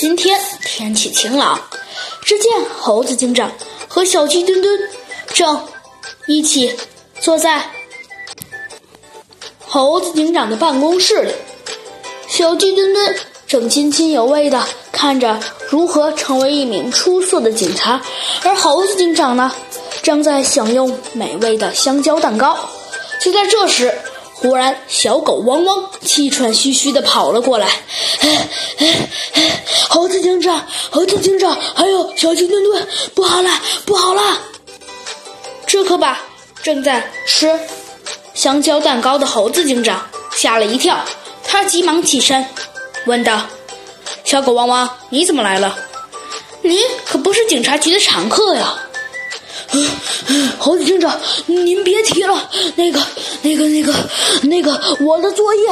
今天天气晴朗，只见猴子警长和小鸡墩墩正一起坐在猴子警长的办公室里。小鸡墩墩正津津有味地看着如何成为一名出色的警察，而猴子警长呢，正在享用美味的香蕉蛋糕。就在这时，忽然小狗汪汪气喘吁吁地跑了过来。猴子警长，猴子警长，还有小鸡墩墩，不好了，不好了！这可把正在吃香蕉蛋糕的猴子警长吓了一跳。他急忙起身，问道：“小狗汪汪，你怎么来了？你可不是警察局的常客呀！”猴子警长，您别提了，那个、那个、那个、那个，我的作业，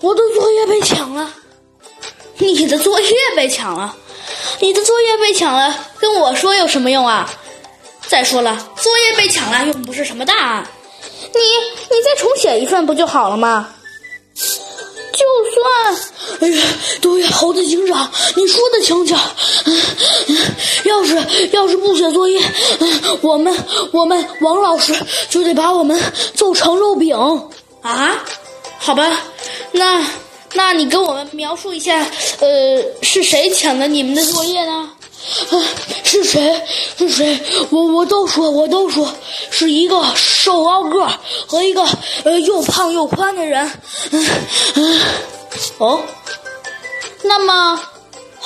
我的作业被抢了。你的作业被抢了？你的作业被抢了，跟我说有什么用啊？再说了，作业被抢了又不是什么大案，你你再重写一份不就好了吗？就算，哎呀，对呀，猴子警长，你说的轻巧。是要是不写作业，我们我们王老师就得把我们揍成肉饼啊！好吧，那那你跟我们描述一下，呃，是谁抢的你们的作业呢？啊，是谁？是谁？我我都说，我都说，是一个瘦高个和一个呃又胖又宽的人。嗯嗯，哦，那么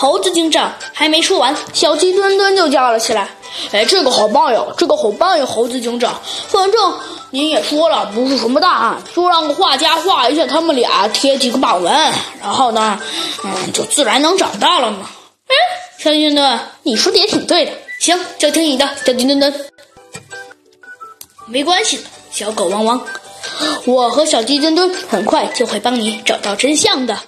猴子警长还没说完，小鸡墩墩就叫了起来：“哎，这个好棒呀，这个好棒呀，猴子警长，反正您也说了，不是什么大案，就让个画家画一下他们俩，贴几个榜文，然后呢，嗯，就自然能找到了嘛。”哎。小鸡墩墩，你说的也挺对的。行，就听你的，小鸡墩墩。没关系的，小狗汪汪，我和小鸡墩墩很快就会帮你找到真相的。